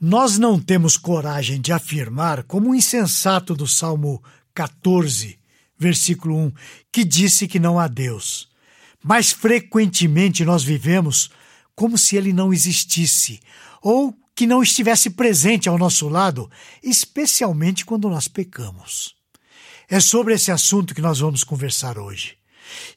Nós não temos coragem de afirmar, como o insensato do Salmo 14, versículo 1, que disse que não há Deus. Mas frequentemente nós vivemos como se ele não existisse, ou que não estivesse presente ao nosso lado, especialmente quando nós pecamos. É sobre esse assunto que nós vamos conversar hoje.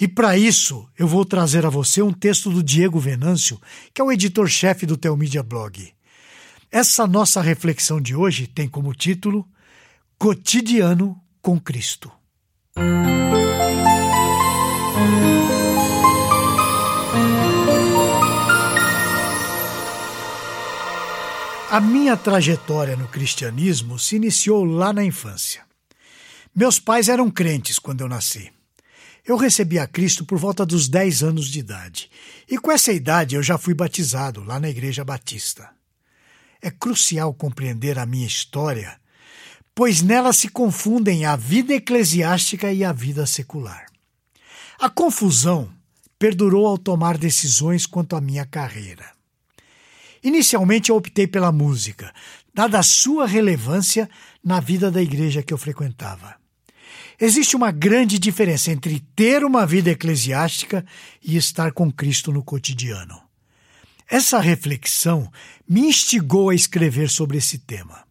E para isso, eu vou trazer a você um texto do Diego Venâncio, que é o editor-chefe do Telmídia Blog. Essa nossa reflexão de hoje tem como título Cotidiano com Cristo. A minha trajetória no cristianismo se iniciou lá na infância. Meus pais eram crentes quando eu nasci. Eu recebi a Cristo por volta dos 10 anos de idade, e com essa idade eu já fui batizado lá na Igreja Batista. É crucial compreender a minha história, pois nela se confundem a vida eclesiástica e a vida secular. A confusão perdurou ao tomar decisões quanto à minha carreira. Inicialmente eu optei pela música, dada a sua relevância na vida da igreja que eu frequentava. Existe uma grande diferença entre ter uma vida eclesiástica e estar com Cristo no cotidiano. Essa reflexão me instigou a escrever sobre esse tema.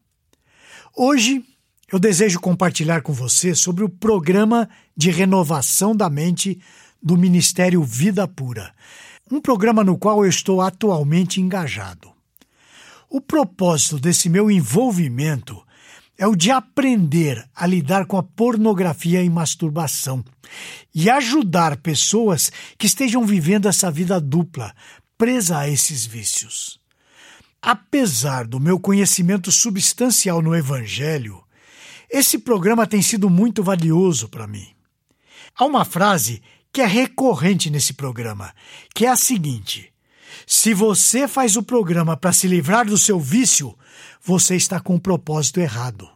Hoje, eu desejo compartilhar com você sobre o programa de renovação da mente do Ministério Vida Pura, um programa no qual eu estou atualmente engajado. O propósito desse meu envolvimento é o de aprender a lidar com a pornografia e masturbação e ajudar pessoas que estejam vivendo essa vida dupla, presa a esses vícios. Apesar do meu conhecimento substancial no Evangelho, esse programa tem sido muito valioso para mim. Há uma frase que é recorrente nesse programa, que é a seguinte: se você faz o programa para se livrar do seu vício, você está com o propósito errado.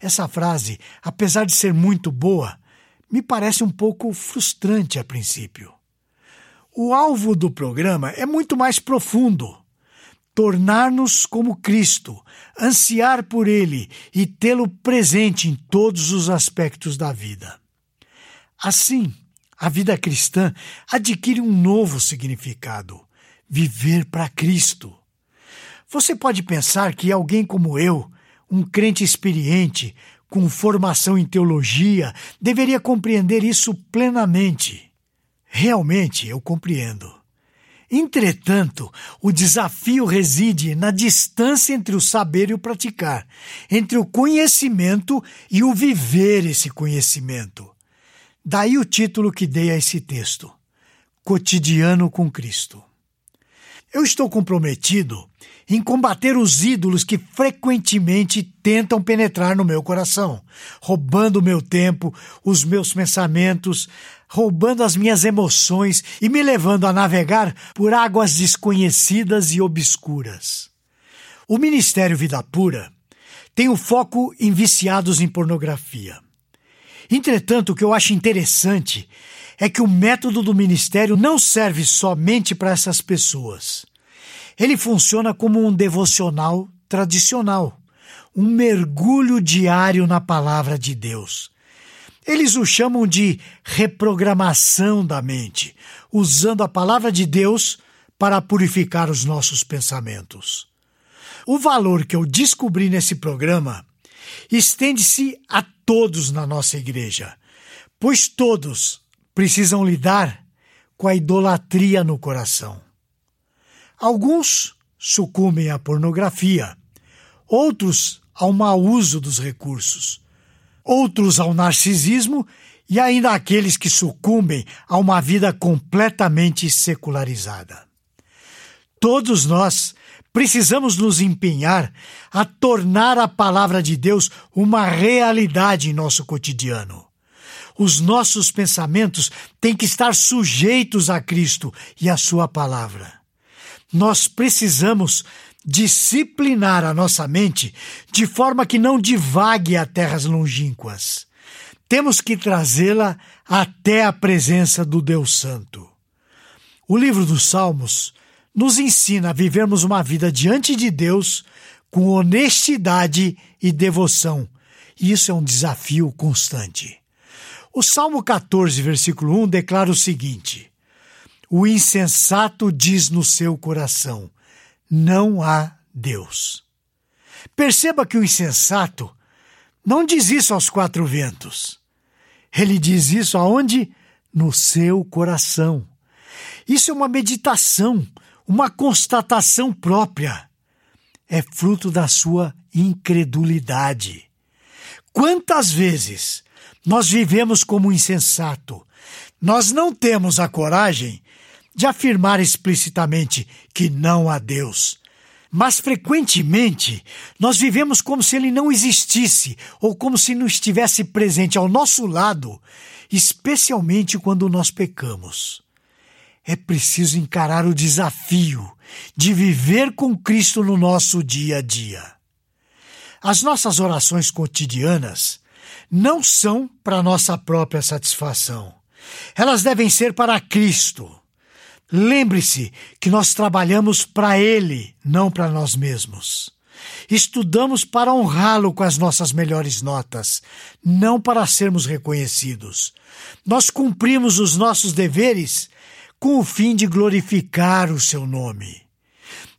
Essa frase, apesar de ser muito boa, me parece um pouco frustrante a princípio. O alvo do programa é muito mais profundo. Tornar-nos como Cristo, ansiar por Ele e tê-lo presente em todos os aspectos da vida. Assim, a vida cristã adquire um novo significado: viver para Cristo. Você pode pensar que alguém como eu, um crente experiente, com formação em teologia, deveria compreender isso plenamente. Realmente eu compreendo. Entretanto, o desafio reside na distância entre o saber e o praticar, entre o conhecimento e o viver esse conhecimento. Daí o título que dei a esse texto: Cotidiano com Cristo. Eu estou comprometido em combater os ídolos que frequentemente tentam penetrar no meu coração, roubando o meu tempo, os meus pensamentos, roubando as minhas emoções e me levando a navegar por águas desconhecidas e obscuras. O Ministério Vida Pura tem o foco em viciados em pornografia. Entretanto, o que eu acho interessante é que o método do ministério não serve somente para essas pessoas. Ele funciona como um devocional tradicional, um mergulho diário na palavra de Deus. Eles o chamam de reprogramação da mente, usando a palavra de Deus para purificar os nossos pensamentos. O valor que eu descobri nesse programa estende-se a todos na nossa igreja, pois todos precisam lidar com a idolatria no coração. Alguns sucumbem à pornografia, outros ao mau uso dos recursos, outros ao narcisismo e ainda aqueles que sucumbem a uma vida completamente secularizada. Todos nós precisamos nos empenhar a tornar a palavra de Deus uma realidade em nosso cotidiano. Os nossos pensamentos têm que estar sujeitos a Cristo e a Sua palavra. Nós precisamos disciplinar a nossa mente de forma que não divague a terras longínquas. Temos que trazê-la até a presença do Deus Santo. O livro dos Salmos nos ensina a vivermos uma vida diante de Deus com honestidade e devoção. E isso é um desafio constante. O Salmo 14, versículo 1 declara o seguinte: O insensato diz no seu coração: Não há Deus. Perceba que o insensato não diz isso aos quatro ventos. Ele diz isso aonde? No seu coração. Isso é uma meditação, uma constatação própria. É fruto da sua incredulidade. Quantas vezes nós vivemos como insensato? Nós não temos a coragem de afirmar explicitamente que não há Deus. Mas frequentemente nós vivemos como se ele não existisse ou como se não estivesse presente ao nosso lado, especialmente quando nós pecamos. É preciso encarar o desafio de viver com Cristo no nosso dia a dia. As nossas orações cotidianas não são para nossa própria satisfação. Elas devem ser para Cristo Lembre-se que nós trabalhamos para Ele, não para nós mesmos. Estudamos para honrá-lo com as nossas melhores notas, não para sermos reconhecidos. Nós cumprimos os nossos deveres com o fim de glorificar o seu nome.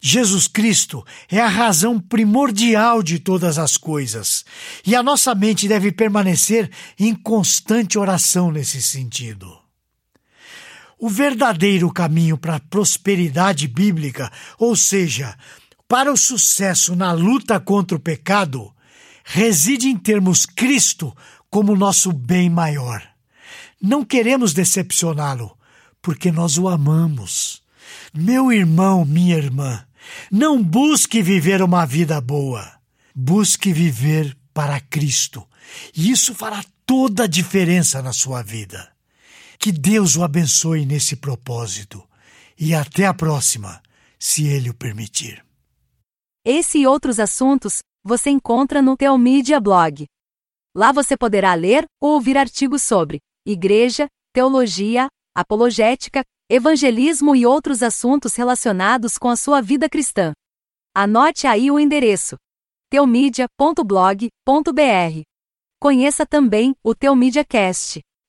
Jesus Cristo é a razão primordial de todas as coisas, e a nossa mente deve permanecer em constante oração nesse sentido. O verdadeiro caminho para a prosperidade bíblica, ou seja, para o sucesso na luta contra o pecado, reside em termos Cristo como nosso bem maior. Não queremos decepcioná-lo, porque nós o amamos. Meu irmão, minha irmã, não busque viver uma vida boa. Busque viver para Cristo. E isso fará toda a diferença na sua vida. Que Deus o abençoe nesse propósito. E até a próxima, se Ele o permitir. Esse e outros assuntos você encontra no Teomídia Blog. Lá você poderá ler ou ouvir artigos sobre igreja, teologia, apologética, evangelismo e outros assuntos relacionados com a sua vida cristã. Anote aí o endereço: teomídia.blog.br. Conheça também o Teomídia Cast